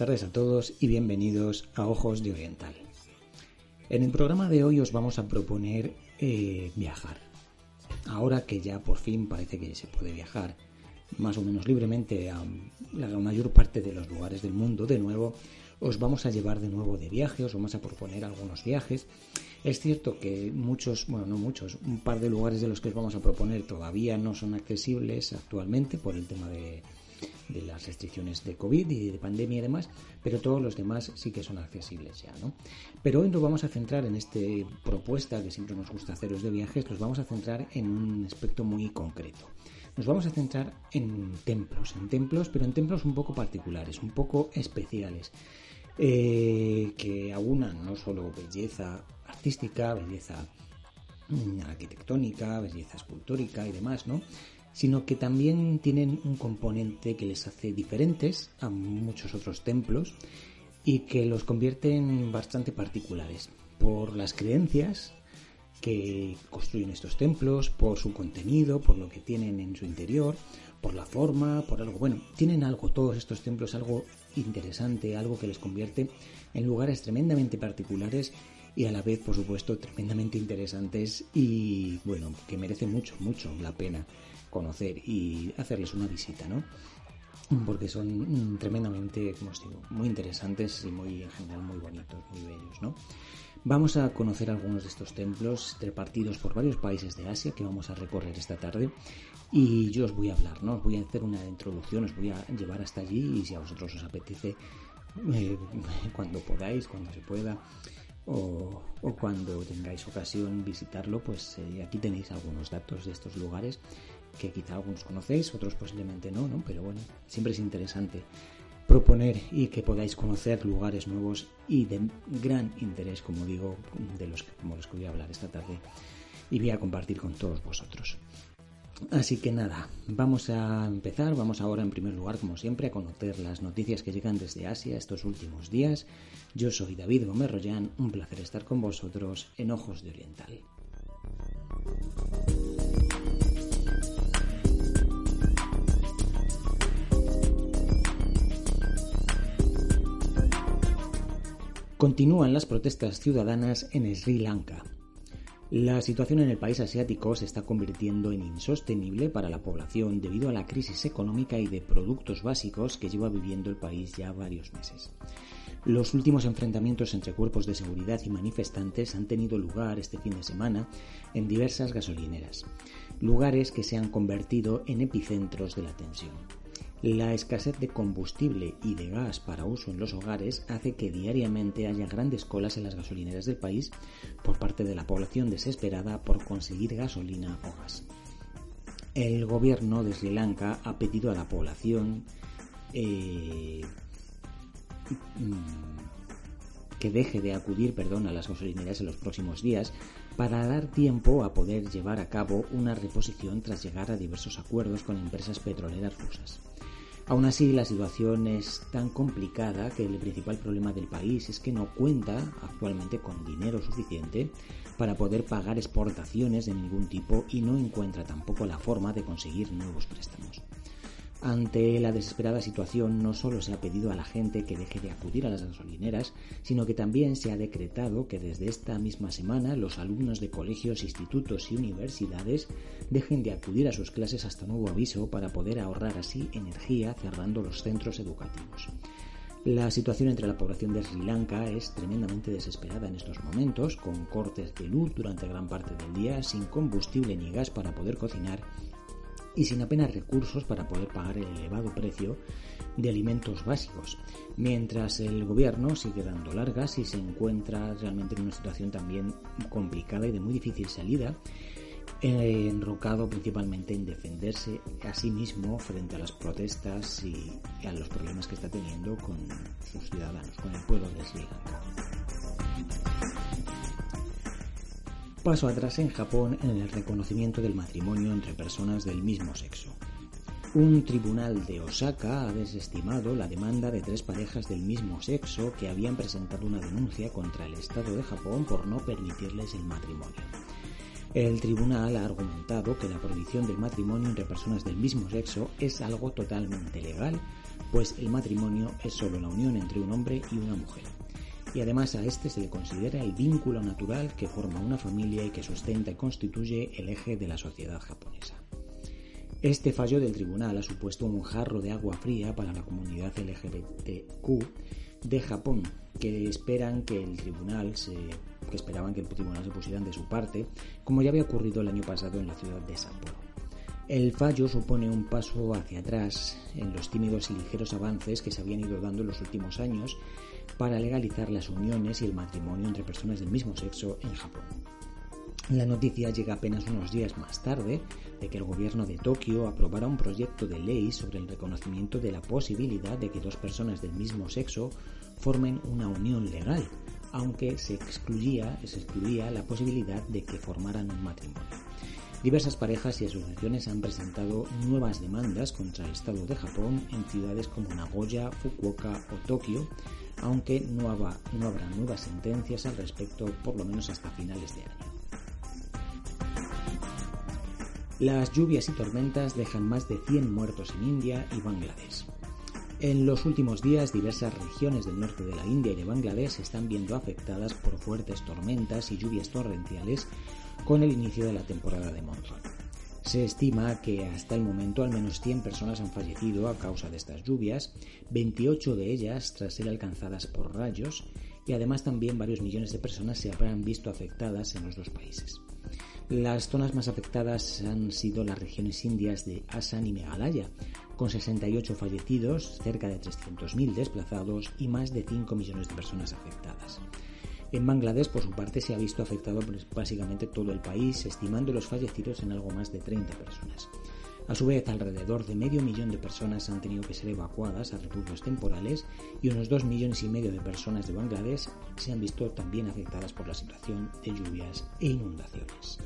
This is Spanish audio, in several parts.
tardes a todos y bienvenidos a Ojos de Oriental. En el programa de hoy os vamos a proponer eh, viajar. Ahora que ya por fin parece que se puede viajar más o menos libremente a la mayor parte de los lugares del mundo, de nuevo os vamos a llevar de nuevo de viaje, os vamos a proponer algunos viajes. Es cierto que muchos, bueno, no muchos, un par de lugares de los que os vamos a proponer todavía no son accesibles actualmente por el tema de, de las restricciones de COVID y de pandemia y demás, pero todos los demás sí que son accesibles ya, ¿no? Pero hoy nos vamos a centrar en esta propuesta que siempre nos gusta haceros de viajes, nos vamos a centrar en un aspecto muy concreto. Nos vamos a centrar en templos, en templos, pero en templos un poco particulares, un poco especiales, eh, que aunan no solo belleza artística, belleza mm, arquitectónica, belleza escultórica y demás, ¿no? Sino que también tienen un componente que les hace diferentes a muchos otros templos y que los convierte en bastante particulares por las creencias que construyen estos templos, por su contenido, por lo que tienen en su interior, por la forma, por algo. Bueno, tienen algo, todos estos templos, algo interesante, algo que les convierte en lugares tremendamente particulares y a la vez, por supuesto, tremendamente interesantes y, bueno, que merecen mucho, mucho la pena conocer y hacerles una visita, ¿no? Porque son tremendamente, como os digo, muy interesantes y muy, en general, muy bonitos, muy bellos, ¿no? Vamos a conocer algunos de estos templos repartidos por varios países de Asia que vamos a recorrer esta tarde y yo os voy a hablar, ¿no? Os voy a hacer una introducción, os voy a llevar hasta allí y si a vosotros os apetece, eh, cuando podáis, cuando se pueda, o, cuando tengáis ocasión visitarlo, pues eh, aquí tenéis algunos datos de estos lugares que quizá algunos conocéis, otros posiblemente no, ¿no? Pero bueno, siempre es interesante proponer y que podáis conocer lugares nuevos y de gran interés, como digo, de los como los que voy a hablar esta tarde y voy a compartir con todos vosotros. Así que nada, vamos a empezar. Vamos ahora en primer lugar, como siempre, a conocer las noticias que llegan desde Asia estos últimos días. Yo soy David Gómez un placer estar con vosotros en Ojos de Oriental. Continúan las protestas ciudadanas en Sri Lanka. La situación en el país asiático se está convirtiendo en insostenible para la población debido a la crisis económica y de productos básicos que lleva viviendo el país ya varios meses. Los últimos enfrentamientos entre cuerpos de seguridad y manifestantes han tenido lugar este fin de semana en diversas gasolineras, lugares que se han convertido en epicentros de la tensión. La escasez de combustible y de gas para uso en los hogares hace que diariamente haya grandes colas en las gasolineras del país por parte de la población desesperada por conseguir gasolina o gas. El gobierno de Sri Lanka ha pedido a la población eh, que deje de acudir perdón, a las gasolineras en los próximos días para dar tiempo a poder llevar a cabo una reposición tras llegar a diversos acuerdos con empresas petroleras rusas. Aún así, la situación es tan complicada que el principal problema del país es que no cuenta actualmente con dinero suficiente para poder pagar exportaciones de ningún tipo y no encuentra tampoco la forma de conseguir nuevos préstamos. Ante la desesperada situación no solo se ha pedido a la gente que deje de acudir a las gasolineras, sino que también se ha decretado que desde esta misma semana los alumnos de colegios, institutos y universidades dejen de acudir a sus clases hasta nuevo aviso para poder ahorrar así energía cerrando los centros educativos. La situación entre la población de Sri Lanka es tremendamente desesperada en estos momentos, con cortes de luz durante gran parte del día, sin combustible ni gas para poder cocinar y sin apenas recursos para poder pagar el elevado precio de alimentos básicos, mientras el gobierno sigue dando largas y se encuentra realmente en una situación también complicada y de muy difícil salida, eh, enrocado principalmente en defenderse a sí mismo frente a las protestas y a los problemas que está teniendo con sus ciudadanos, con el pueblo de Sri Lanka. Paso atrás en Japón en el reconocimiento del matrimonio entre personas del mismo sexo. Un tribunal de Osaka ha desestimado la demanda de tres parejas del mismo sexo que habían presentado una denuncia contra el Estado de Japón por no permitirles el matrimonio. El tribunal ha argumentado que la prohibición del matrimonio entre personas del mismo sexo es algo totalmente legal, pues el matrimonio es solo la unión entre un hombre y una mujer. Y además a este se le considera el vínculo natural que forma una familia y que sustenta y constituye el eje de la sociedad japonesa. Este fallo del tribunal ha supuesto un jarro de agua fría para la comunidad LGBTQ de Japón, que esperan que el tribunal se que esperaban que el tribunal se pusieran de su parte, como ya había ocurrido el año pasado en la ciudad de Sapporo. El fallo supone un paso hacia atrás en los tímidos y ligeros avances que se habían ido dando en los últimos años para legalizar las uniones y el matrimonio entre personas del mismo sexo en Japón. La noticia llega apenas unos días más tarde de que el gobierno de Tokio aprobara un proyecto de ley sobre el reconocimiento de la posibilidad de que dos personas del mismo sexo formen una unión legal, aunque se excluía, se excluía la posibilidad de que formaran un matrimonio. Diversas parejas y asociaciones han presentado nuevas demandas contra el Estado de Japón en ciudades como Nagoya, Fukuoka o Tokio, aunque no, habrá nuevas sentencias al respecto por lo menos hasta finales de año. Las lluvias y tormentas dejan más de 100 muertos en India y Bangladesh. En los últimos días, diversas regiones del norte de la India y de Bangladesh se están viendo afectadas por fuertes tormentas y lluvias torrenciales con el inicio de la temporada de monzón. Se estima que hasta el momento al menos 100 personas han fallecido a causa de estas lluvias, 28 de ellas tras ser alcanzadas por rayos, y además también varios millones de personas se habrán visto afectadas en los dos países. Las zonas más afectadas han sido las regiones indias de Assam y Meghalaya, con 68 fallecidos, cerca de 300.000 desplazados y más de 5 millones de personas afectadas. En Bangladesh, por su parte, se ha visto afectado pues, básicamente todo el país, estimando los fallecidos en algo más de 30 personas. A su vez, alrededor de medio millón de personas han tenido que ser evacuadas a refugios temporales y unos 2 millones y medio de personas de Bangladesh se han visto también afectadas por la situación de lluvias e inundaciones.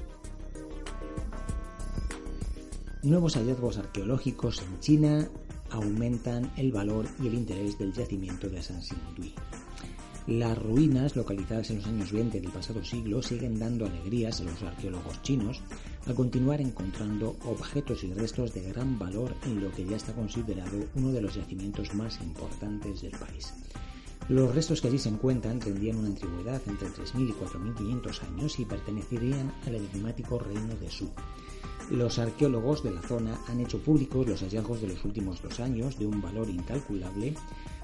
Nuevos hallazgos arqueológicos en China aumentan el valor y el interés del yacimiento de Sanxingdui. Las ruinas localizadas en los años 20 del pasado siglo siguen dando alegrías a los arqueólogos chinos al continuar encontrando objetos y restos de gran valor en lo que ya está considerado uno de los yacimientos más importantes del país. Los restos que allí se encuentran tendrían una antigüedad entre 3.000 y 4.500 años y pertenecerían al enigmático reino de Su. Los arqueólogos de la zona han hecho públicos los hallazgos de los últimos dos años de un valor incalculable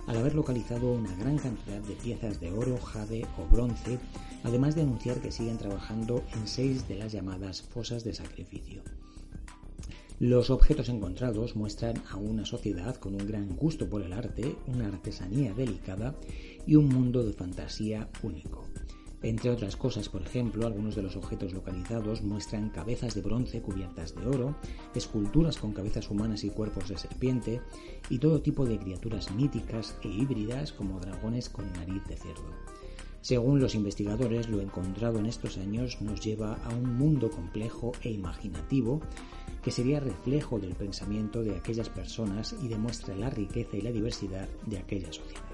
al haber localizado una gran cantidad de piezas de oro, jade o bronce, además de anunciar que siguen trabajando en seis de las llamadas fosas de sacrificio. Los objetos encontrados muestran a una sociedad con un gran gusto por el arte, una artesanía delicada y un mundo de fantasía único. Entre otras cosas, por ejemplo, algunos de los objetos localizados muestran cabezas de bronce cubiertas de oro, esculturas con cabezas humanas y cuerpos de serpiente, y todo tipo de criaturas míticas e híbridas como dragones con nariz de cerdo. Según los investigadores, lo encontrado en estos años nos lleva a un mundo complejo e imaginativo que sería reflejo del pensamiento de aquellas personas y demuestra la riqueza y la diversidad de aquella sociedad.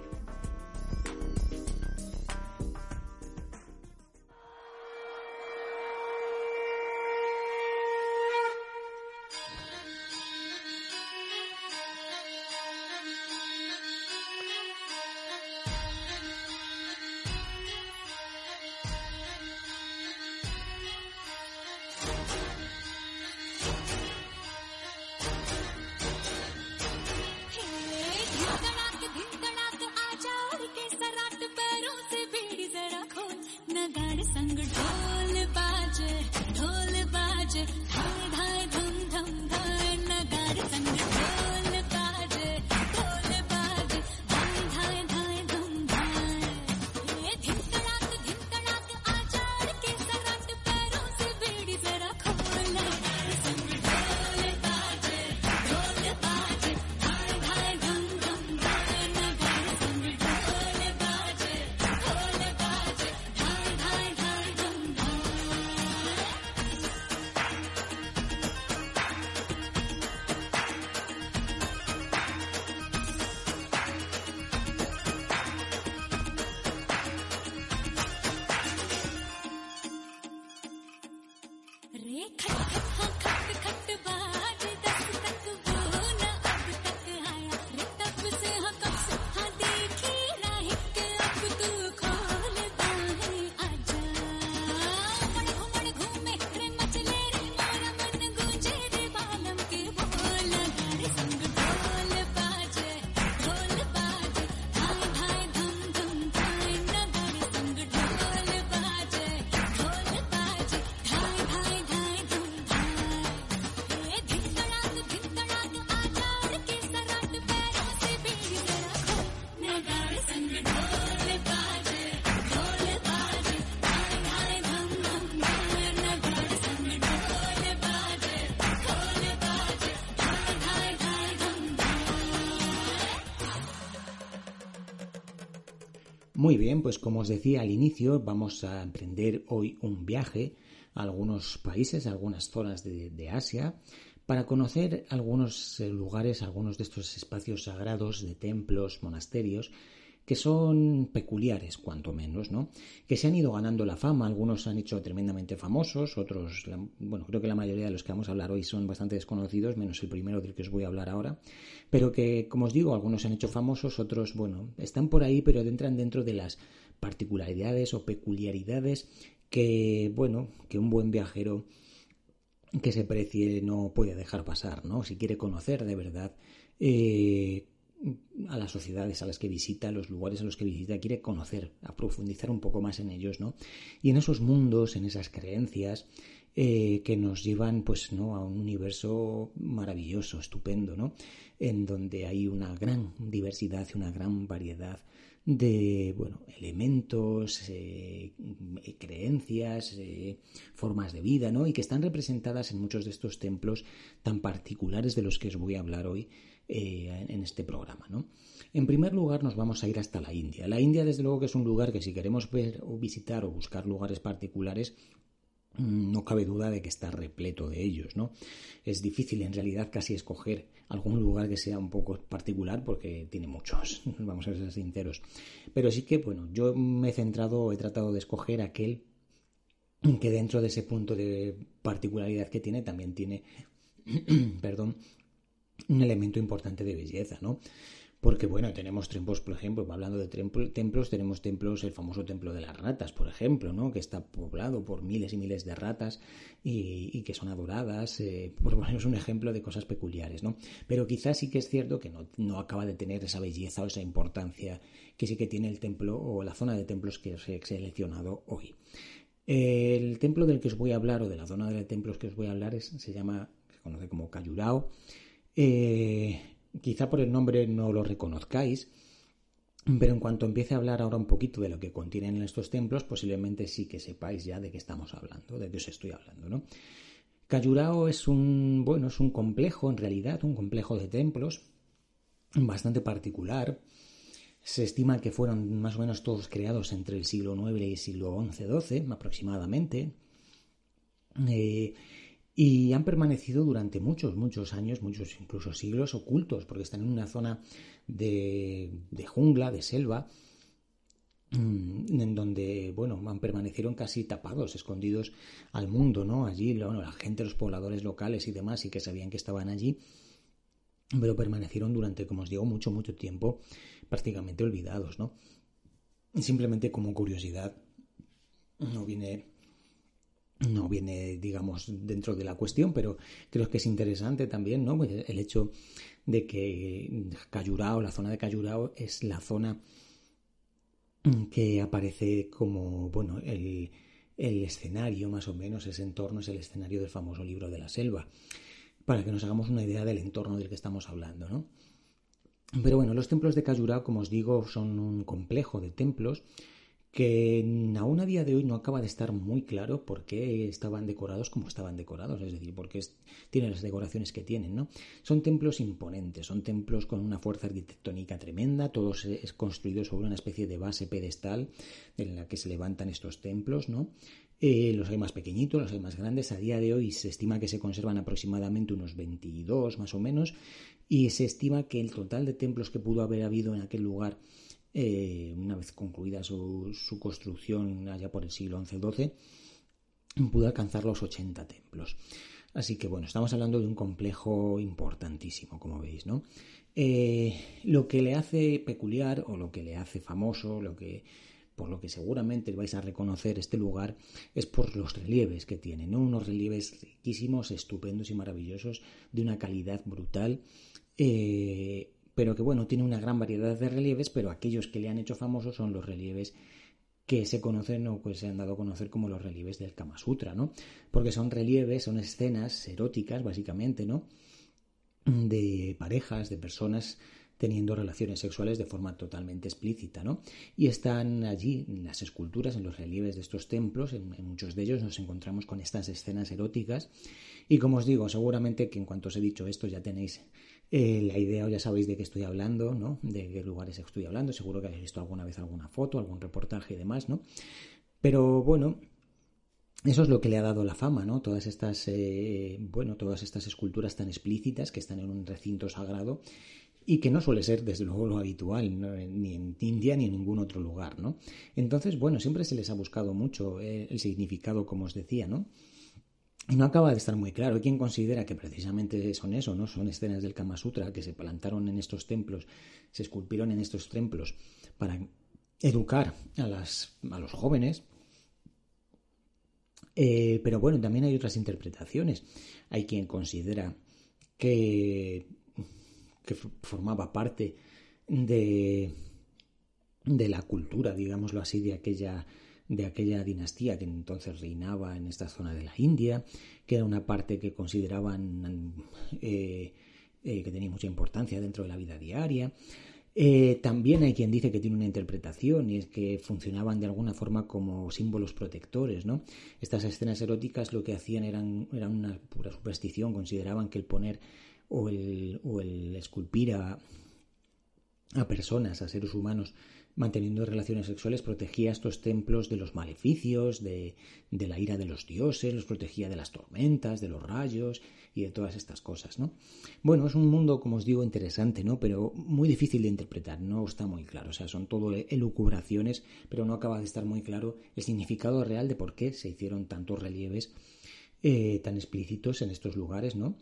संग ढोल बाजे ढोल बाजे धाय धाय धम धम धाय नगार संग ढोल Muy bien, pues como os decía al inicio, vamos a emprender hoy un viaje a algunos países, a algunas zonas de, Asia, para conocer algunos eh, lugares, algunos de estos espacios sagrados de templos, monasterios, que son peculiares, cuanto menos, ¿no? Que se han ido ganando la fama, algunos se han hecho tremendamente famosos, otros, bueno, creo que la mayoría de los que vamos a hablar hoy son bastante desconocidos, menos el primero del que os voy a hablar ahora, pero que, como os digo, algunos se han hecho famosos, otros, bueno, están por ahí, pero entran dentro de las particularidades o peculiaridades que, bueno, que un buen viajero que se precie no puede dejar pasar, ¿no? Si quiere conocer de verdad eh, a las sociedades a las que visita, los lugares a los que visita, quiere conocer, a profundizar un poco más en ellos, ¿no? Y en esos mundos, en esas creencias eh, que nos llevan, pues, ¿no? A un universo maravilloso, estupendo, ¿no? En donde hay una gran diversidad una gran variedad de bueno, elementos, eh, creencias, eh, formas de vida, ¿no? Y que están representadas en muchos de estos templos tan particulares de los que os voy a hablar hoy eh, en este programa. ¿no? En primer lugar, nos vamos a ir hasta la India. La India, desde luego, que es un lugar que si queremos ver o visitar o buscar lugares particulares, mm, no cabe duda de que está repleto de ellos, ¿no? Es difícil en realidad casi escoger algún lugar que sea un poco particular porque tiene muchos, vamos a ser sinceros. Pero sí que, bueno, yo me he centrado, he tratado de escoger aquel que dentro de ese punto de particularidad que tiene también tiene, perdón, un elemento importante de belleza, ¿no? Porque, bueno, tenemos templos, por ejemplo, hablando de templos, tenemos templos, el famoso templo de las ratas, por ejemplo, ¿no? Que está poblado por miles y miles de ratas y, que son adoradas, eh, por ponernos un ejemplo de cosas peculiares, ¿no? Pero quizás sí que es cierto que no, no acaba de tener esa belleza o esa importancia que sí que tiene el templo o la zona de templos que os he seleccionado hoy. El templo del que os voy a hablar o de la zona de templos que os voy a hablar es, se llama, se conoce como Cayurao eh, quizá por el nombre no lo reconozcáis, pero en cuanto empiece a hablar ahora un poquito de lo que contienen estos templos, posiblemente sí que sepáis ya de qué estamos hablando, de qué os estoy hablando, ¿no? Cayurao es un, bueno, es un complejo, en realidad, un complejo de templos bastante particular. Se estima que fueron más o menos todos creados entre el siglo IX y el siglo XI-XII, aproximadamente. Eh, y han permanecido durante muchos, muchos años, muchos incluso siglos ocultos, porque están en una zona de, jungla, de selva, mm, en donde, bueno, permanecieron casi tapados, escondidos al mundo, ¿no? Allí, bueno, la gente, los pobladores locales y demás, y que sabían que estaban allí, pero permanecieron durante, como os digo, mucho, mucho tiempo prácticamente olvidados, ¿no? Simplemente como curiosidad, no viene no viene, digamos, dentro de la cuestión, pero creo que es interesante también, ¿no? Pues el hecho de que Cayurao, la zona de Cayurao, es la zona que aparece como, bueno, el, el escenario, más o menos, ese entorno es el escenario del famoso libro de la selva, para que nos hagamos una idea del entorno del que estamos hablando, ¿no? Pero bueno, los templos de Kajura, como os digo, son un complejo de templos que aún a día de hoy no acaba de estar muy claro por qué estaban decorados como estaban decorados, es decir, por qué tienen las decoraciones que tienen, ¿no? Son templos imponentes, son templos con una fuerza arquitectónica tremenda, todo es construido sobre una especie de base pedestal en la que se levantan estos templos, ¿no? Eh, los hay más pequeñitos, los hay más grandes. A día de hoy se estima que se conservan aproximadamente unos 22 más o menos y se estima que el total de templos que pudo haber habido en aquel lugar eh, una vez concluida su, construcción allá por el siglo XI-XII, pudo alcanzar los 80 templos. Así que bueno, estamos hablando de un complejo importantísimo, como veis, ¿no? Eh, lo que le hace peculiar o lo que le hace famoso, lo que por lo que seguramente vais a reconocer este lugar es por los relieves que tiene, ¿no? Unos relieves riquísimos, estupendos y maravillosos, de una calidad brutal. Eh, pero que bueno, tiene una gran variedad de relieves, pero aquellos que le han hecho famoso son los relieves que se conocen o que se han dado a conocer como los relieves del Kama Sutra, ¿no? Porque son relieves, son escenas eróticas, básicamente, ¿no? De parejas, de personas teniendo relaciones sexuales de forma totalmente explícita, ¿no? Y están allí en las esculturas, en los relieves de estos templos, en, muchos de ellos nos encontramos con estas escenas eróticas. Y como os digo, seguramente que en cuanto os he dicho esto ya tenéis eh, la idea, ya sabéis de qué estoy hablando, ¿no? De qué lugares estoy hablando. Seguro que habéis visto alguna vez alguna foto, algún reportaje y demás, ¿no? Pero bueno, eso es lo que le ha dado la fama, ¿no? Todas estas, eh, bueno, todas estas esculturas tan explícitas que están en un recinto sagrado y que no suele ser, desde luego, lo habitual, ni en India ni en ningún otro lugar, ¿no? Entonces, bueno, siempre se les ha buscado mucho eh, el significado, como os decía, ¿no? Y no acaba de estar muy claro. Hay quien considera que precisamente son eso, ¿no? Son escenas del Kama Sutra que se plantaron en estos templos, se esculpieron en estos templos para educar a, las, a los jóvenes. Eh, pero bueno, también hay otras interpretaciones. Hay quien considera que, que formaba parte de, de la cultura, digámoslo así, de aquella de aquella dinastía que entonces reinaba en esta zona de la India, que era una parte que consideraban eh, eh, que tenía mucha importancia dentro de la vida diaria. Eh, también hay quien dice que tiene una interpretación y es que funcionaban de alguna forma como símbolos protectores, ¿no? Estas escenas eróticas lo que hacían eran, eran una pura superstición, consideraban que el poner o el, o el esculpir a, a personas, a seres humanos, manteniendo relaciones sexuales, protegía estos templos de los maleficios, de, de, la ira de los dioses, los protegía de las tormentas, de los rayos y de todas estas cosas, ¿no? Bueno, es un mundo, como os digo, interesante, ¿no? Pero muy difícil de interpretar, no está muy claro, o sea, son todo elucubraciones, pero no acaba de estar muy claro el significado real de por qué se hicieron tantos relieves eh, tan explícitos en estos lugares, ¿no?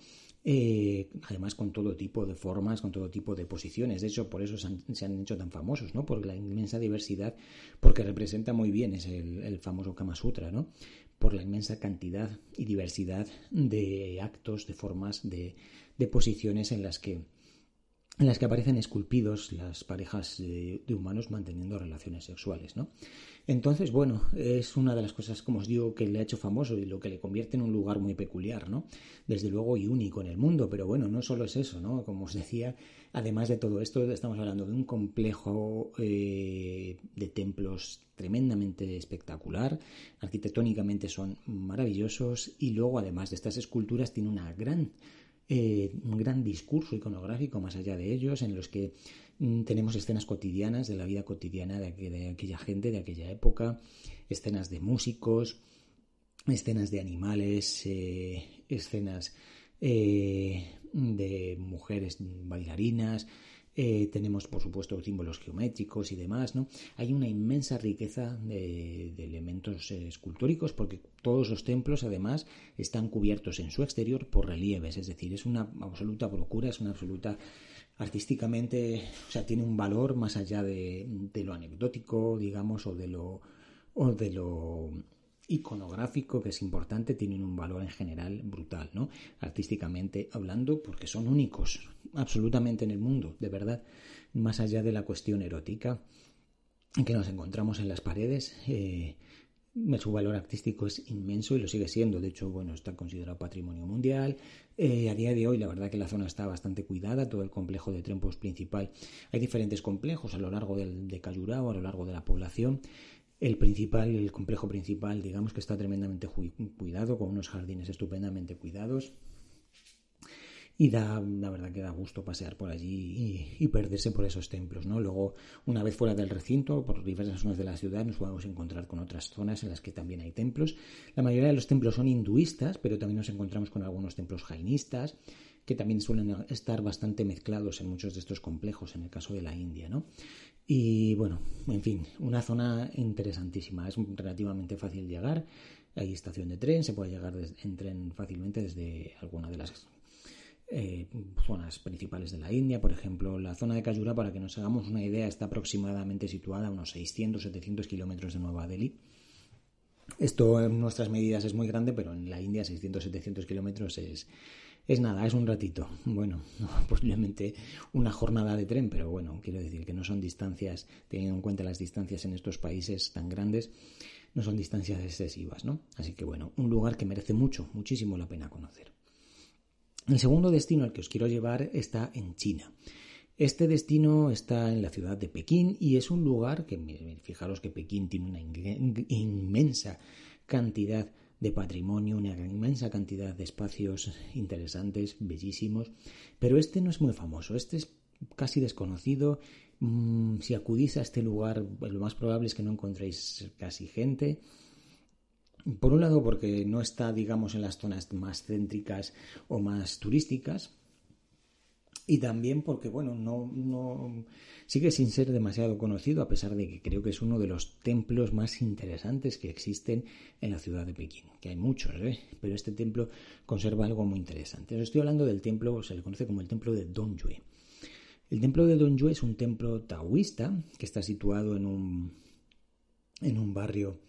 Eh, además con todo tipo de formas, con todo tipo de posiciones. De hecho, por eso se han, hecho tan famosos, ¿no? Por la inmensa diversidad, porque representa muy bien es el, famoso Kama Sutra, ¿no? Por la inmensa cantidad y diversidad de actos, de formas, de, de posiciones en las que en las que aparecen esculpidos las parejas de, humanos manteniendo relaciones sexuales, ¿no? Entonces, bueno, es una de las cosas, como os digo, que le ha hecho famoso y lo que le convierte en un lugar muy peculiar, ¿no? Desde luego y único en el mundo, pero bueno, no solo es eso, ¿no? Como os decía, además de todo esto, estamos hablando de un complejo eh, de templos tremendamente espectacular, arquitectónicamente son maravillosos y luego, además de estas esculturas, tiene una gran eh, un gran discurso iconográfico más allá de ellos, en los que mm, tenemos escenas cotidianas de la vida cotidiana de, aquella gente, de aquella época, escenas de músicos, escenas de animales, eh, escenas eh, de mujeres bailarinas, eh, tenemos, por supuesto, símbolos geométricos y demás, ¿no? Hay una inmensa riqueza de, elementos eh, escultóricos porque todos los templos, además, están cubiertos en su exterior por relieves, es decir, es una absoluta procura, es una absoluta artísticamente, o sea, tiene un valor más allá de, lo anecdótico, digamos, o de lo o de lo iconográfico que es importante, tienen un valor en general brutal, ¿no? Artísticamente hablando, porque son únicos absolutamente en el mundo, de verdad, más allá de la cuestión erótica que nos encontramos en las paredes. Eh, su valor artístico es inmenso y lo sigue siendo. De hecho, bueno, está considerado patrimonio mundial. Eh, a día de hoy, la verdad que la zona está bastante cuidada, todo el complejo de Trempos principal. Hay diferentes complejos a lo largo del, de Cayurao, a lo largo de la población. El principal, el complejo principal, digamos que está tremendamente cuidado, con unos jardines estupendamente cuidados y da, la verdad que da gusto pasear por allí y, perderse por esos templos, ¿no? Luego, una vez fuera del recinto, por diversas zonas de la ciudad, nos podemos encontrar con otras zonas en las que también hay templos. La mayoría de los templos son hinduistas, pero también nos encontramos con algunos templos jainistas, que también suelen estar bastante mezclados en muchos de estos complejos, en el caso de la India, ¿no? Y bueno, en fin, una zona interesantísima, es relativamente fácil llegar, hay estación de tren, se puede llegar en tren fácilmente desde alguna de las eh, zonas principales de la India. Por ejemplo, la zona de Kayura, para que nos hagamos una idea, está aproximadamente situada a unos 600-700 kilómetros de Nueva Delhi. Esto en nuestras medidas es muy grande, pero en la India 600-700 kilómetros es, es nada, es un ratito. Bueno, posiblemente una jornada de tren, pero bueno, quiero decir que no son distancias, teniendo en cuenta las distancias en estos países tan grandes, no son distancias excesivas, ¿no? Así que bueno, un lugar que merece mucho, muchísimo la pena conocer. El segundo destino al que os quiero llevar está en China. Este destino está en la ciudad de Pekín y es un lugar que, fijaros que Pekín tiene una inmensa cantidad de patrimonio, una inmensa cantidad de espacios interesantes, bellísimos, pero este no es muy famoso, este es casi desconocido. Mm, si acudís a este lugar, lo más probable es que no encontréis casi gente. Por un lado, porque no está, digamos, en las zonas más céntricas o más turísticas. Y también porque, bueno, no, no sigue sin ser demasiado conocido, a pesar de que creo que es uno de los templos más interesantes que existen en la ciudad de Pekín, que hay muchos, ¿eh? pero este templo conserva algo muy interesante. Os estoy hablando del templo, se le conoce como el templo de Dongyue. El templo de Dongyue es un templo taoísta que está situado en un, en un barrio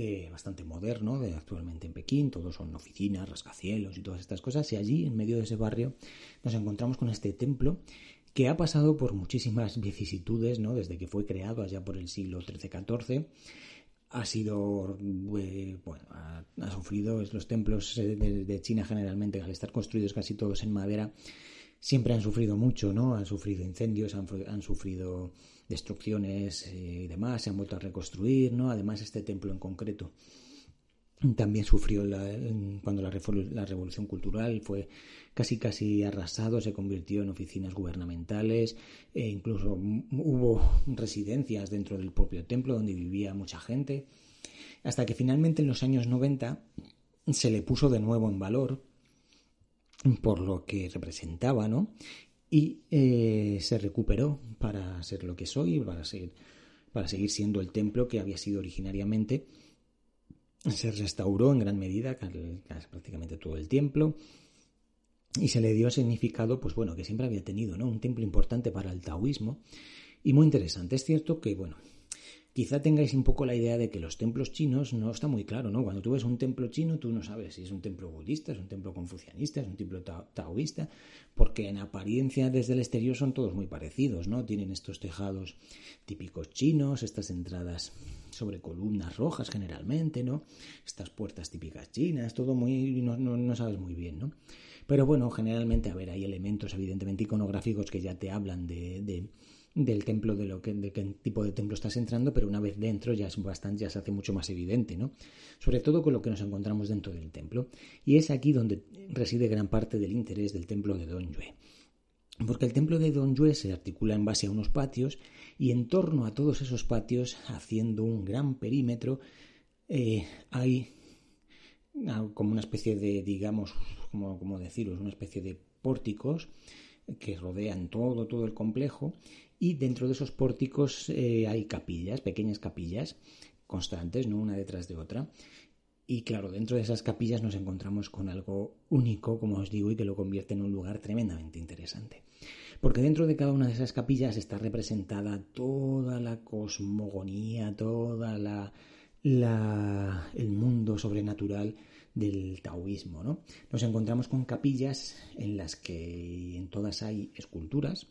eh, bastante moderno de actualmente en Pekín, todos son oficinas, rascacielos y todas estas cosas, y allí en medio de ese barrio nos encontramos con este templo que ha pasado por muchísimas vicisitudes, ¿no? desde que fue creado allá por el siglo XIII-XIV, ha sido, eh, bueno, ha, sufrido los templos eh, de, China generalmente, al estar construidos casi todos en madera, siempre han sufrido mucho, ¿no? Han sufrido incendios, han sufrido destrucciones eh, y demás, se han vuelto a reconstruir, ¿no? Además, este templo en concreto también sufrió cuando la, la, revolución cultural fue casi casi arrasado, se convirtió en oficinas gubernamentales, e incluso hubo residencias dentro del propio templo donde vivía mucha gente, hasta que finalmente en los años 90 se le puso de nuevo en valor por lo que representaba, ¿no? Y eh, se recuperó para ser lo que soy, para, ser, para seguir siendo el templo que había sido originariamente. Se restauró en gran medida prácticamente todo el templo y se le dio significado, pues bueno, que siempre había tenido, ¿no? Un templo importante para el taoísmo y muy interesante. Es cierto que, bueno, quizá tengáis un poco la idea de que los templos chinos no está muy claro, ¿no? Cuando tú ves un templo chino, tú no sabes si es un templo budista, es un templo confucianista, es un templo taoísta, porque en apariencia desde el exterior son todos muy parecidos, ¿no? Tienen estos tejados típicos chinos, estas entradas sobre columnas rojas generalmente, ¿no? Estas puertas típicas chinas, todo muy... no, no sabes muy bien, ¿no? Pero bueno, generalmente, a ver, hay elementos evidentemente iconográficos que ya te hablan de del templo, de lo que, de qué tipo de templo estás entrando, pero una vez dentro ya es bastante, ya se hace mucho más evidente, ¿no? Sobre todo con lo que nos encontramos dentro del templo. Y es aquí donde reside gran parte del interés del templo de Dongyue. Porque el templo de Dongyue se articula en base a unos patios y en torno a todos esos patios, haciendo un gran perímetro, eh, hay como una especie de, digamos, como, como deciros, una especie de pórticos que rodean todo, todo el complejo y dentro de esos pórticos eh, hay capillas, pequeñas capillas constantes, ¿no? una detrás de otra. Y claro, dentro de esas capillas nos encontramos con algo único, como os digo, y que lo convierte en un lugar tremendamente interesante. Porque dentro de cada una de esas capillas está representada toda la cosmogonía, toda la, la el mundo sobrenatural del taoísmo. ¿no? Nos encontramos con capillas en las que en todas hay esculturas,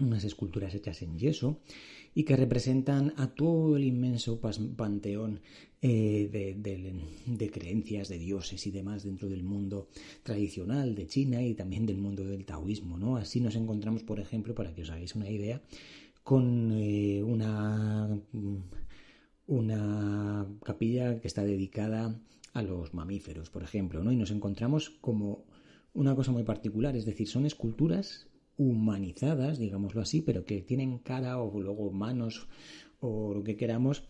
unas esculturas hechas en yeso y que representan a todo el inmenso panteón eh, de, creencias, de dioses y demás dentro del mundo tradicional de China y también del mundo del taoísmo. ¿no? Así nos encontramos, por ejemplo, para que os hagáis una idea, con eh, una, una capilla que está dedicada a los mamíferos, por ejemplo, ¿no? y nos encontramos como una cosa muy particular, es decir, son esculturas humanizadas, digámoslo así, pero que tienen cara o luego manos o lo que queramos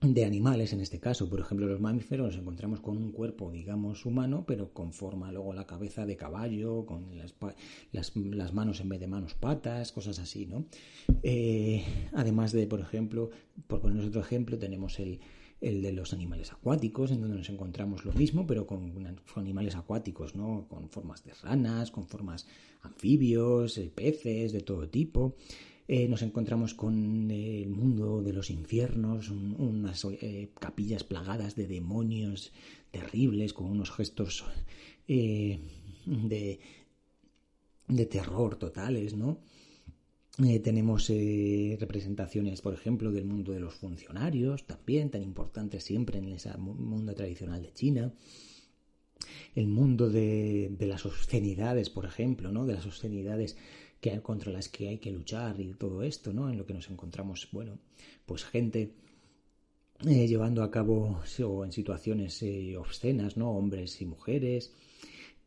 de animales en este caso. Por ejemplo, los mamíferos nos encontramos con un cuerpo, digamos, humano, pero con forma luego la cabeza de caballo, con las, las, manos en vez de manos patas, cosas así, ¿no? Eh, además de, por ejemplo, por poner otro ejemplo, tenemos el, el de los animales acuáticos, en donde nos encontramos lo mismo, pero con, animales acuáticos, ¿no? Con formas de ranas, con formas anfibios, eh, peces, de todo tipo. Eh, nos encontramos con el mundo de los infiernos, unas eh, capillas plagadas de demonios terribles, con unos gestos de, de terror totales, ¿no? Eh, tenemos eh, representaciones, por ejemplo, del mundo de los funcionarios, también tan importantes siempre en ese mundo tradicional de China. El mundo de, las obscenidades, por ejemplo, ¿no? De las obscenidades que, contra las que hay que luchar y todo esto, ¿no? En lo que nos encontramos, bueno, pues gente eh, llevando a cabo o en situaciones obscenas, ¿no? Hombres y mujeres.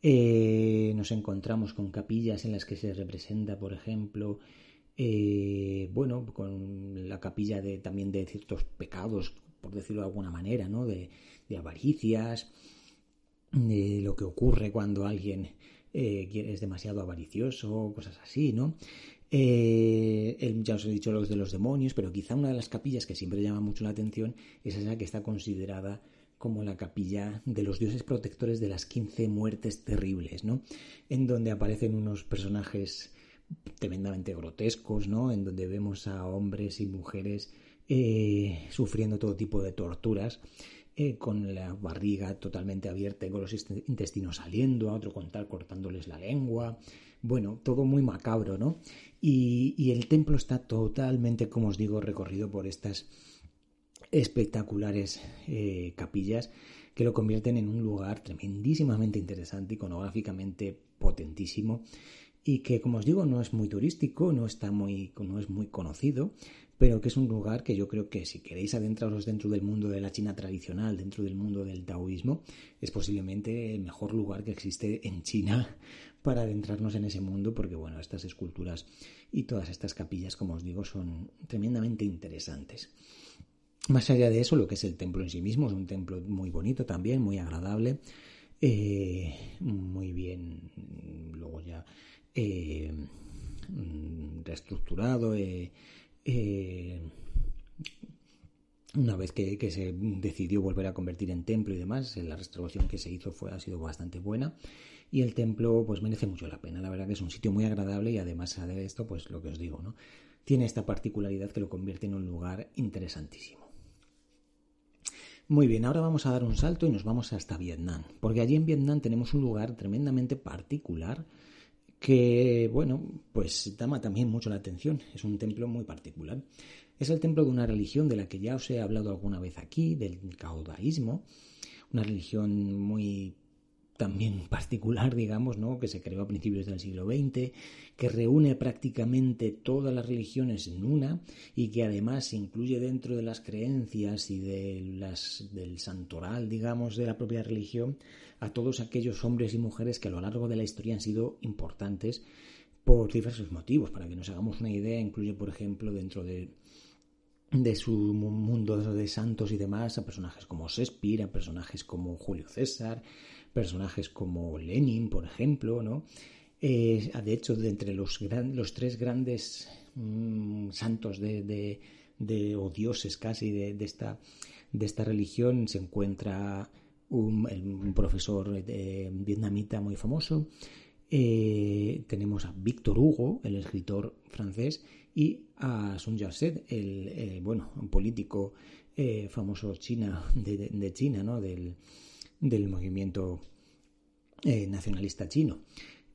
nos encontramos con capillas en las que se representa, por ejemplo, eh, bueno, con la capilla de, también de ciertos pecados, por decirlo de alguna manera, ¿no? De, avaricias, lo que ocurre cuando alguien eh, es demasiado avaricioso, cosas así, ¿no? Eh, ya os he dicho los de los demonios, pero quizá una de las capillas que siempre llama mucho la atención es esa que está considerada como la capilla de los dioses protectores de las 15 muertes terribles, ¿no? En donde aparecen unos personajes tremendamente grotescos, ¿no? En donde vemos a hombres y mujeres eh, sufriendo todo tipo de torturas, eh, con la barriga totalmente abierta con los intestinos saliendo, a otro contar cortándoles la lengua. Bueno, todo muy macabro, ¿no? Y, el templo está totalmente, como os digo, recorrido por estas espectaculares eh, capillas que lo convierten en un lugar tremendísimamente interesante, iconográficamente potentísimo y que, como os digo, no es muy turístico, no, está muy, no es muy conocido, pero que es un lugar que yo creo que si queréis adentraros dentro del mundo de la China tradicional, dentro del mundo del taoísmo, es posiblemente el mejor lugar que existe en China para adentrarnos en ese mundo, porque bueno, estas esculturas y todas estas capillas, como os digo, son tremendamente interesantes. Más allá de eso, lo que es el templo en sí mismo, es un templo muy bonito también, muy agradable, eh, muy bien, luego ya eh, mm, reestructurado. Eh, eh, una vez que, se decidió volver a convertir en templo y demás, la restauración que se hizo fue, ha sido bastante buena y el templo pues merece mucho la pena. La verdad que es un sitio muy agradable y además de esto, pues lo que os digo, ¿no? Tiene esta particularidad que lo convierte en un lugar interesantísimo. Muy bien, ahora vamos a dar un salto y nos vamos hasta Vietnam, porque allí en Vietnam tenemos un lugar tremendamente particular que, bueno, pues llama también mucho la atención. Es un templo muy particular. Es el templo de una religión de la que ya os he hablado alguna vez aquí, del caudaísmo, una religión muy también particular, digamos, ¿no? que se creó a principios del siglo XX, que reúne prácticamente todas las religiones en una y que además incluye dentro de las creencias y de las, del santoral, digamos, de la propia religión, a todos aquellos hombres y mujeres que a lo largo de la historia han sido importantes por diversos motivos. Para que nos hagamos una idea, incluye, por ejemplo, dentro de, de su mundo de santos y demás, a personajes como Shakespeare, a personajes como Julio César, personajes como Lenin, por ejemplo, ¿no? Eh, de hecho, de entre los, los tres grandes mm, santos de, de, o dioses casi de, esta, de esta religión se encuentra un, profesor eh, vietnamita muy famoso. Eh, tenemos a Víctor Hugo, el escritor francés, y a Sun Yat-sen, el bueno, político famoso China, de, China, ¿no? del, del movimiento nacionalista chino.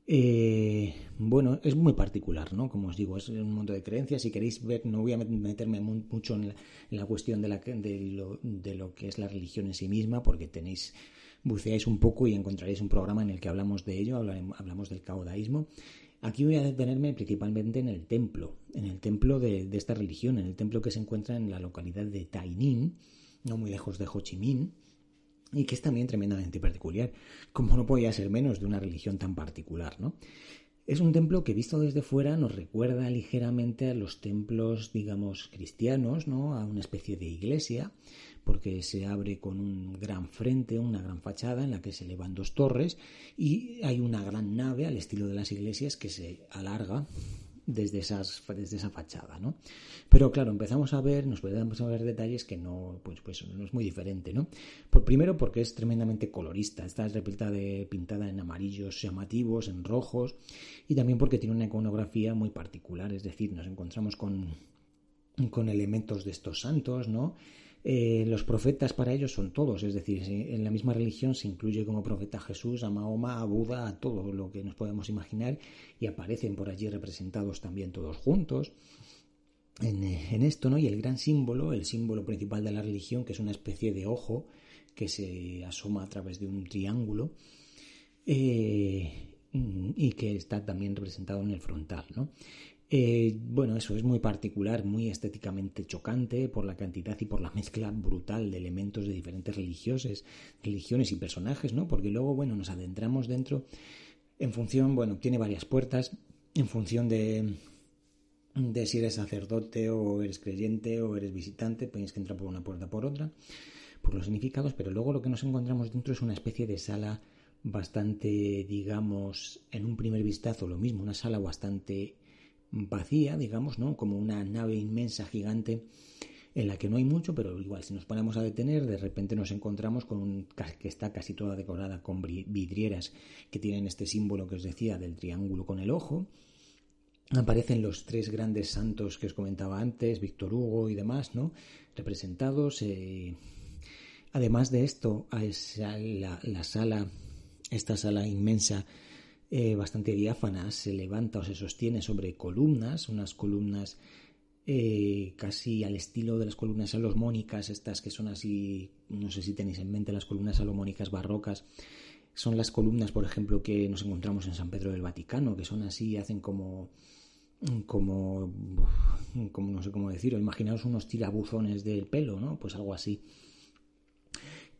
Eh, bueno, es muy particular, ¿no? Como os digo, es un mundo de creencias. Si queréis ver, no voy a meterme mucho en la, cuestión de, la, de, lo, de que es la religión en sí misma, porque tenéis buceáis un poco y encontraréis un programa en el que hablamos de ello, hablamos del caudaísmo. Aquí voy a detenerme principalmente en el templo, en el templo de, esta religión, en el templo que se encuentra en la localidad de Tainín, no muy lejos de Ho Chi Minh, y que es también tremendamente particular, como no podía ser menos de una religión tan particular, ¿no? Es un templo que visto desde fuera nos recuerda ligeramente a los templos, digamos, cristianos, ¿no? A una especie de iglesia, porque se abre con un gran frente, una gran fachada en la que se elevan dos torres y hay una gran nave al estilo de las iglesias que se alarga desde, esas, desde esa fachada, ¿no? Pero claro, empezamos a ver, nos podemos a ver detalles que no, pues, pues no es muy diferente, ¿no? Por primero porque es tremendamente colorista, está repita de pintada en amarillos llamativos, en rojos, y también porque tiene una iconografía muy particular, es decir, nos encontramos con, con elementos de estos santos, ¿no? Eh, los profetas para ellos son todos, es decir, en la misma religión se incluye como profeta a Jesús, a Mahoma, a Buda, a todo lo que nos podemos imaginar y aparecen por allí representados también todos juntos. En, eh, esto, ¿no? Y el gran símbolo, el símbolo principal de la religión, que es una especie de ojo que se asoma a través de un triángulo eh, y que está también representado en el frontal, ¿no? Eh, bueno, eso es muy particular, muy estéticamente chocante por la cantidad y por la mezcla brutal de elementos de diferentes religiones, religiones y personajes, ¿no? Porque luego, bueno, nos adentramos dentro en función, bueno, tiene varias puertas, en función de, de si eres sacerdote o eres creyente o eres visitante, tienes que entrar por una puerta por otra, por los significados, pero luego lo que nos encontramos dentro es una especie de sala bastante, digamos, en un primer vistazo lo mismo, una sala bastante vacía, digamos, ¿no? Como una nave inmensa, gigante, en la que no hay mucho, pero igual si nos ponemos a detener, de repente nos encontramos con un que está casi toda decorada con vidrieras que tienen este símbolo que os decía del triángulo con el ojo. Aparecen los tres grandes santos que os comentaba antes, Víctor Hugo y demás, ¿no? Representados. Eh, además de esto, la sala, esta sala inmensa eh, bastante diáfana, se levanta o se sostiene sobre columnas, unas columnas eh, casi al estilo de las columnas salomónicas, estas que son así, no sé si tenéis en mente las columnas salomónicas barrocas, son las columnas, por ejemplo, que nos encontramos en San Pedro del Vaticano, que son así, hacen como como, como no sé cómo decirlo, imaginaos unos tirabuzones del pelo, ¿no? Pues algo así.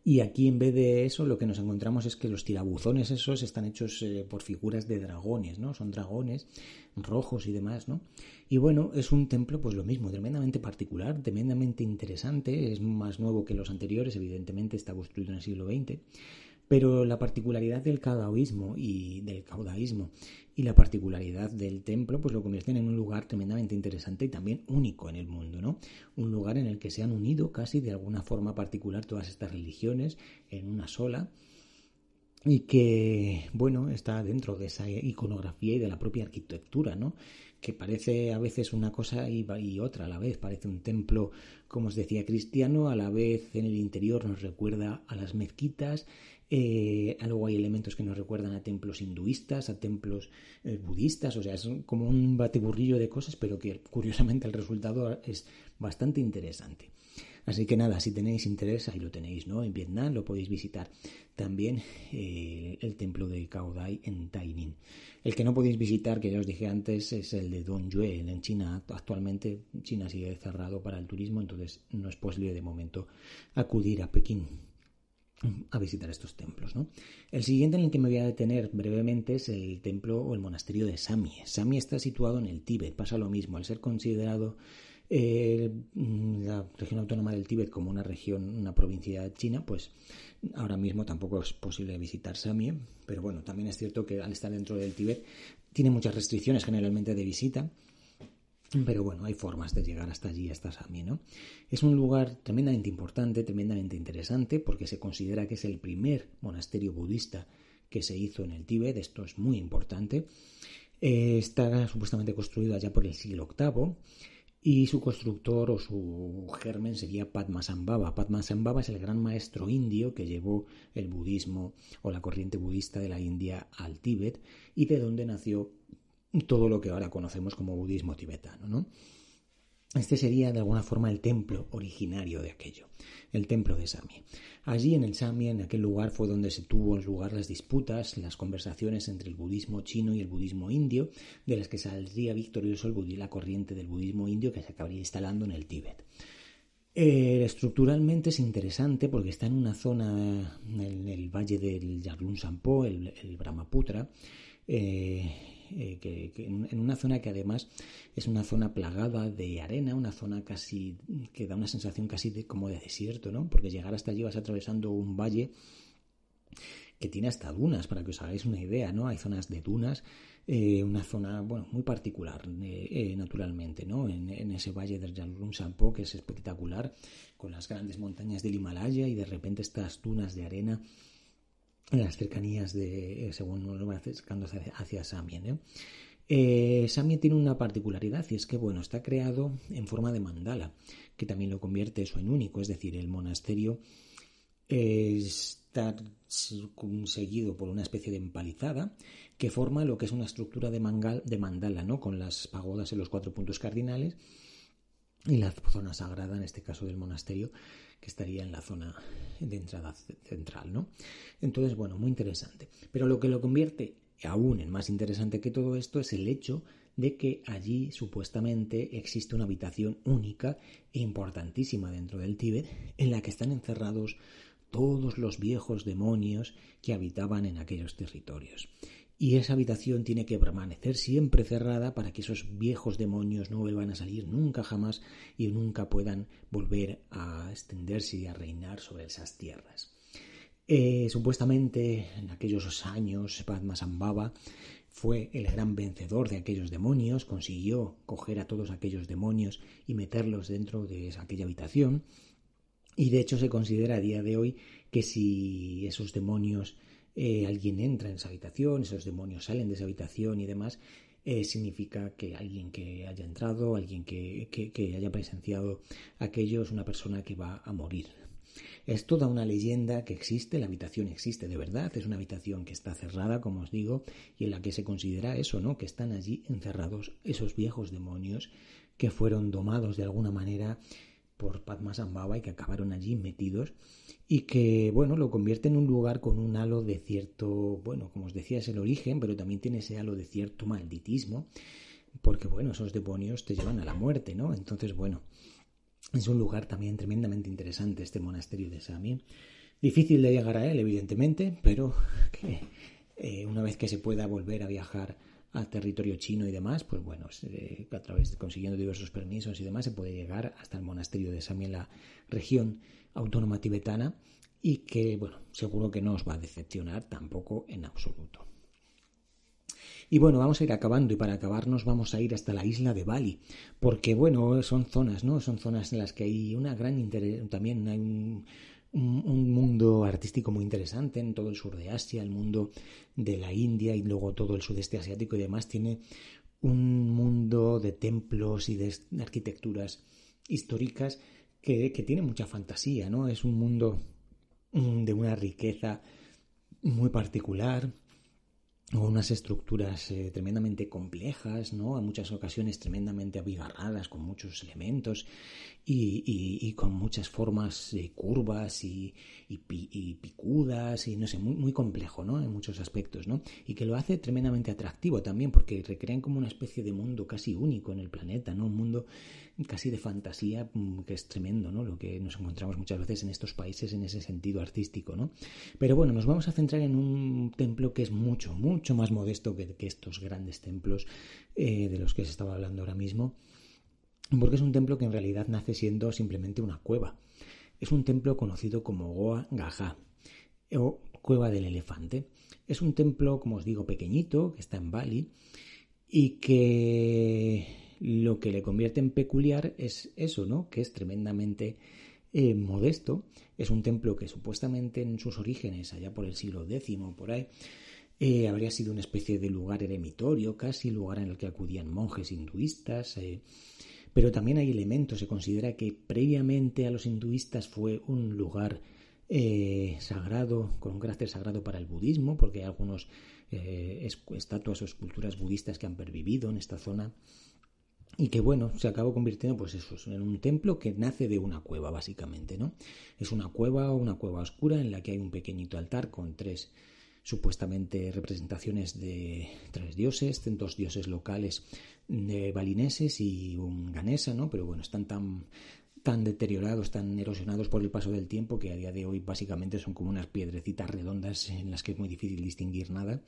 Y aquí en vez de eso lo que nos encontramos es que los tirabuzones esos están hechos eh, por figuras de dragones, ¿no? Son dragones rojos y demás, ¿no? Y bueno, es un templo pues lo mismo, tremendamente particular, tremendamente interesante, es más nuevo que los anteriores, evidentemente está construido en el siglo XX pero la particularidad del caudaísmo y del caudaísmo y la particularidad del templo pues lo convierten en un lugar tremendamente interesante y también único en el mundo, ¿no? Un lugar en el que se han unido casi de alguna forma particular todas estas religiones en una sola y que, bueno, está dentro de esa iconografía y de la propia arquitectura, ¿no? Que parece a veces una cosa y, y otra a la vez. Parece un templo, como os decía, cristiano, a la vez en el interior nos recuerda a las mezquitas eh, luego hay elementos que nos recuerdan a templos hinduistas, a templos eh, budistas, o sea, es como un batiburrillo de cosas, pero que curiosamente el resultado es bastante interesante. Así que nada, si tenéis interés, ahí lo tenéis, ¿no? En Vietnam lo podéis visitar. También eh, el templo de Cao en Taininh. El que no podéis visitar, que ya os dije antes, es el de Dongyue en China. Actualmente China sigue cerrado para el turismo, entonces no es posible de momento acudir a Pekín a visitar estos templos. ¿no? El siguiente en el que me voy a detener brevemente es el templo o el monasterio de Sami. Sami está situado en el Tíbet, pasa lo mismo, al ser considerado eh, la región autónoma del Tíbet como una región, una provincia china, pues ahora mismo tampoco es posible visitar Sami, pero bueno, también es cierto que al estar dentro del Tíbet tiene muchas restricciones generalmente de visita pero bueno, hay formas de llegar hasta allí, hasta Sami, ¿no? Es un lugar tremendamente importante, tremendamente interesante, porque se considera que es el primer monasterio budista que se hizo en el Tíbet, esto es muy importante. Eh, está supuestamente construido allá por el siglo VIII y su constructor o su germen sería Padmasambhava. Padmasambhava es el gran maestro indio que llevó el budismo o la corriente budista de la India al Tíbet y de donde nació todo lo que ahora conocemos como budismo tibetano, ¿no? Este sería de alguna forma el templo originario de aquello, el templo de Sami. Allí en el Sami, en aquel lugar, fue donde se tuvo lugar las disputas, las conversaciones entre el budismo chino y el budismo indio, de las que saldría victorioso el la corriente del budismo indio que se acabaría instalando en el Tíbet. Eh, estructuralmente es interesante porque está en una zona, en el valle del Yarlun Sampo, el, el Brahmaputra, eh, eh, que, en una zona que además es una zona plagada de arena, una zona casi que da una sensación casi de como de desierto, ¿no? Porque llegar hasta allí vas atravesando un valle que tiene hasta dunas, para que os hagáis una idea, ¿no? Hay zonas de dunas, eh, una zona, bueno, muy particular, eh, naturalmente, ¿no? En, ese valle del Jalrum Sampo, que es espectacular, con las grandes montañas del Himalaya y de repente estas dunas de arena en las cercanías de, eh, según uno va acercando hacia, Samien. ¿eh? ¿eh? Samien tiene una particularidad y es que, bueno, está creado en forma de mandala, que también lo convierte eso en único, es decir, el monasterio está conseguido por una especie de empalizada que forma lo que es una estructura de, de mandala, ¿no? Con las pagodas en los cuatro puntos cardinales y la zona sagrada, en este caso del monasterio, que estaría en la zona de entrada central, ¿no? Entonces, bueno, muy interesante. Pero lo que lo convierte aún en más interesante que todo esto es el hecho de que allí supuestamente existe una habitación única e importantísima dentro del Tíbet en la que están encerrados todos los viejos demonios que habitaban en aquellos territorios y esa habitación tiene que permanecer siempre cerrada para que esos viejos demonios no vuelvan a salir nunca jamás y nunca puedan volver a extenderse y a reinar sobre esas tierras. Eh, supuestamente en aquellos años Padmasambhava fue el gran vencedor de aquellos demonios, consiguió coger a todos aquellos demonios y meterlos dentro de aquella habitación y de hecho se considera a día de hoy que si esos demonios eh, alguien entra en esa habitación, esos demonios salen de esa habitación y demás, eh, significa que alguien que haya entrado, alguien que, haya presenciado aquello es una persona que va a morir. Es toda una leyenda que existe, la habitación existe de verdad, es una habitación que está cerrada, como os digo, y en la que se considera eso, ¿no? Que están allí encerrados esos viejos demonios que fueron domados de alguna manera por Padmasambhava y que acabaron allí metidos y que, bueno, lo convierte en un lugar con un halo de cierto, bueno, como os decía, es el origen, pero también tiene ese halo de cierto malditismo, porque, bueno, esos demonios te llevan a la muerte, ¿no? Entonces, bueno, es un lugar también tremendamente interesante este monasterio de Sami. Difícil de llegar a él, evidentemente, pero que eh, una vez que se pueda volver a viajar al territorio chino y demás, pues bueno, a través de consiguiendo diversos permisos y demás se puede llegar hasta el monasterio de Sami en la región autónoma tibetana y que, bueno, seguro que no os va a decepcionar tampoco en absoluto. Y bueno, vamos a ir acabando y para acabarnos vamos a ir hasta la isla de Bali, porque bueno, son zonas, ¿no? Son zonas en las que hay una gran interés, también hay un, un, mundo artístico muy interesante en todo el sur de Asia, el mundo de la India y luego todo el sudeste asiático y demás tiene un mundo de templos y de arquitecturas históricas que, que tiene mucha fantasía, ¿no? Es un mundo mm, de una riqueza muy particular, o unas estructuras eh, tremendamente complejas, ¿no? A muchas ocasiones tremendamente abigarradas, con muchos elementos y, con muchas formas curvas y, picudas y no sé, muy, muy complejo, ¿no? En muchos aspectos, ¿no? Y que lo hace tremendamente atractivo también porque recrean como una especie de mundo casi único en el planeta, ¿no? Un mundo casi de fantasía mm, que es tremendo, ¿no? Lo que nos encontramos muchas veces en estos países en ese sentido artístico, ¿no? Pero bueno, nos vamos a centrar en un templo que es mucho, mucho más modesto que, estos grandes templos eh, de los que se estaba hablando ahora mismo porque es un templo que en realidad nace siendo simplemente una cueva. Es un templo conocido como Goa Gaja o Cueva del Elefante. Es un templo, como os digo, pequeñito, que está en Bali y que lo que le convierte en peculiar es eso, ¿no? Que es tremendamente eh, modesto. Es un templo que supuestamente en sus orígenes, allá por el siglo X, por ahí, eh, habría sido una especie de lugar eremitorio, casi lugar en el que acudían monjes hinduistas. Eh, pero también hay elementos. Se considera que previamente a los hinduistas fue un lugar eh, sagrado, con un carácter sagrado para el budismo, porque hay algunos eh, estatuas o esculturas budistas que han pervivido en esta zona y que bueno, se acabó convirtiendo pues eso, en un templo que nace de una cueva básicamente, ¿no? Es una cueva una cueva oscura en la que hay un pequeñito altar con tres supuestamente representaciones de tres dioses, dos dioses locales de balineses y un ganesa, ¿no? Pero bueno, están tan tan deteriorados, tan erosionados por el paso del tiempo que a día de hoy básicamente son como unas piedrecitas redondas en las que es muy difícil distinguir nada.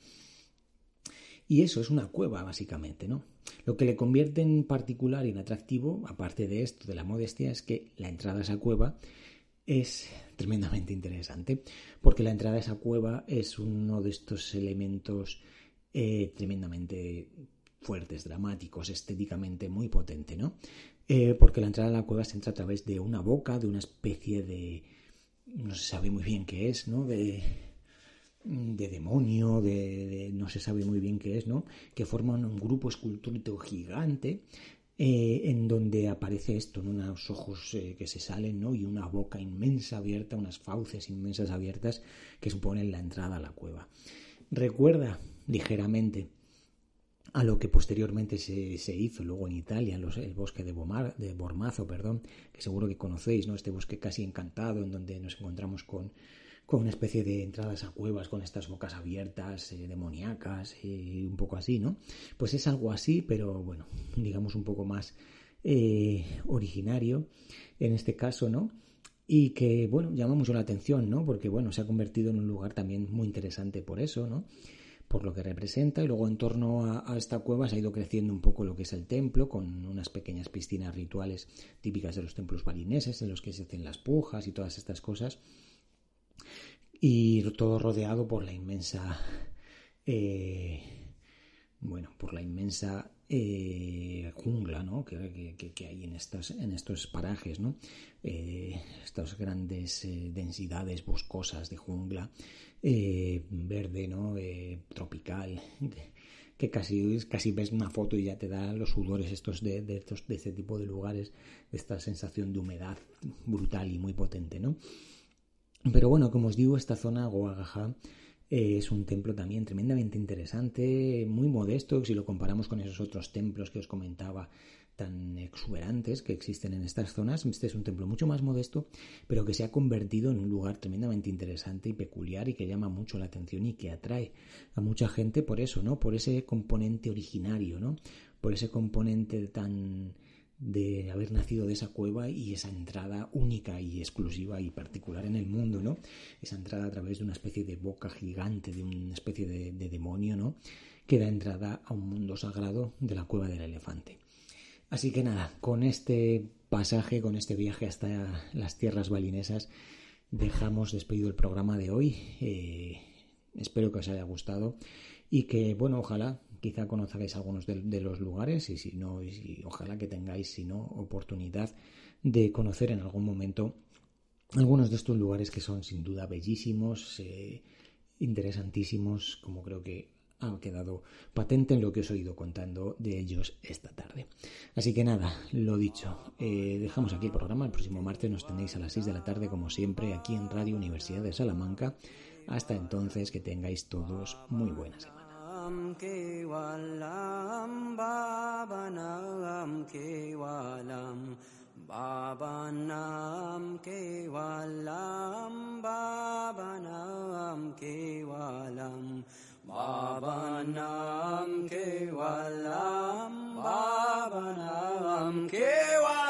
Y eso es una cueva, básicamente, ¿no? Lo que le convierte en particular y en atractivo, aparte de esto, de la modestia, es que la entrada a esa cueva es tremendamente interesante, porque la entrada a esa cueva es uno de estos elementos eh, tremendamente fuertes, dramáticos, estéticamente muy potente, ¿no? Eh, porque la entrada a la cueva se entra a través de una boca, de una especie de... no se sabe muy bien qué es, ¿no? De de demonio, de, no se sabe muy bien qué es, ¿no? Que forman un grupo escultórico gigante eh, en donde aparece esto, unos ojos eh, que se salen, ¿no? Y una boca inmensa abierta, unas fauces inmensas abiertas que suponen la entrada a la cueva. Recuerda ligeramente a lo que posteriormente se, se hizo luego en Italia, el bosque de, de Bormazo, perdón, que seguro que conocéis, ¿no? Este bosque casi encantado en donde nos encontramos con con una especie de entradas a cuevas con estas bocas abiertas, eh, demoníacas, y un poco así, ¿no? Pues es algo así, pero bueno, digamos un poco más eh, originario en este caso, ¿no? Y que, bueno, llama mucho la atención, ¿no? Porque, bueno, se ha convertido en un lugar también muy interesante por eso, ¿no? Por lo que representa, y luego en torno a, a esta cueva se ha ido creciendo un poco lo que es el templo, con unas pequeñas piscinas rituales típicas de los templos balineses, en los que se hacen las pujas y todas estas cosas y todo rodeado por la inmensa eh, bueno por la inmensa eh, jungla ¿no? que, que, hay en estos, en estos parajes ¿no? Eh, estas grandes densidades boscosas de jungla verde ¿no? tropical que casi, casi ves una foto y ya te da los sudores estos de, de, estos, de este tipo de lugares, esta sensación de humedad brutal y muy potente, ¿no? Pero bueno, como os digo, esta zona, Goagaja, eh, es un templo también tremendamente interesante, muy modesto, si lo comparamos con esos otros templos que os comentaba tan exuberantes que existen en estas zonas. Este es un templo mucho más modesto, pero que se ha convertido en un lugar tremendamente interesante y peculiar y que llama mucho la atención y que atrae a mucha gente por eso, ¿no? Por ese componente originario, ¿no? Por ese componente tan de haber nacido de esa cueva y esa entrada única y exclusiva y particular en el mundo, ¿no? Esa entrada a través de una especie de boca gigante, de una especie de, demonio, ¿no? Que da entrada a un mundo sagrado de la cueva del elefante. Así que nada, con este pasaje, con este viaje hasta las tierras balinesas, dejamos despedido el programa de hoy. Eh, espero que os haya gustado y que, bueno, ojalá quizá conozcáis algunos de, los lugares y si no, ojalá que tengáis, si no, oportunidad de conocer en algún momento algunos de estos lugares que son sin duda bellísimos, eh, interesantísimos, como creo que ha quedado patente en lo que os he ido contando de ellos esta tarde. Así que nada, lo dicho, eh, dejamos aquí el programa. El próximo martes nos tenéis a las 6 de la tarde, como siempre, aquí en Radio Universidad de Salamanca. Hasta entonces, que tengáis todos muy buena semana. केवालां केवालां बाबानां केवालां बाबानां केवालां बाबानां केवालां बाबानां केवालां बाबानां केवालाम्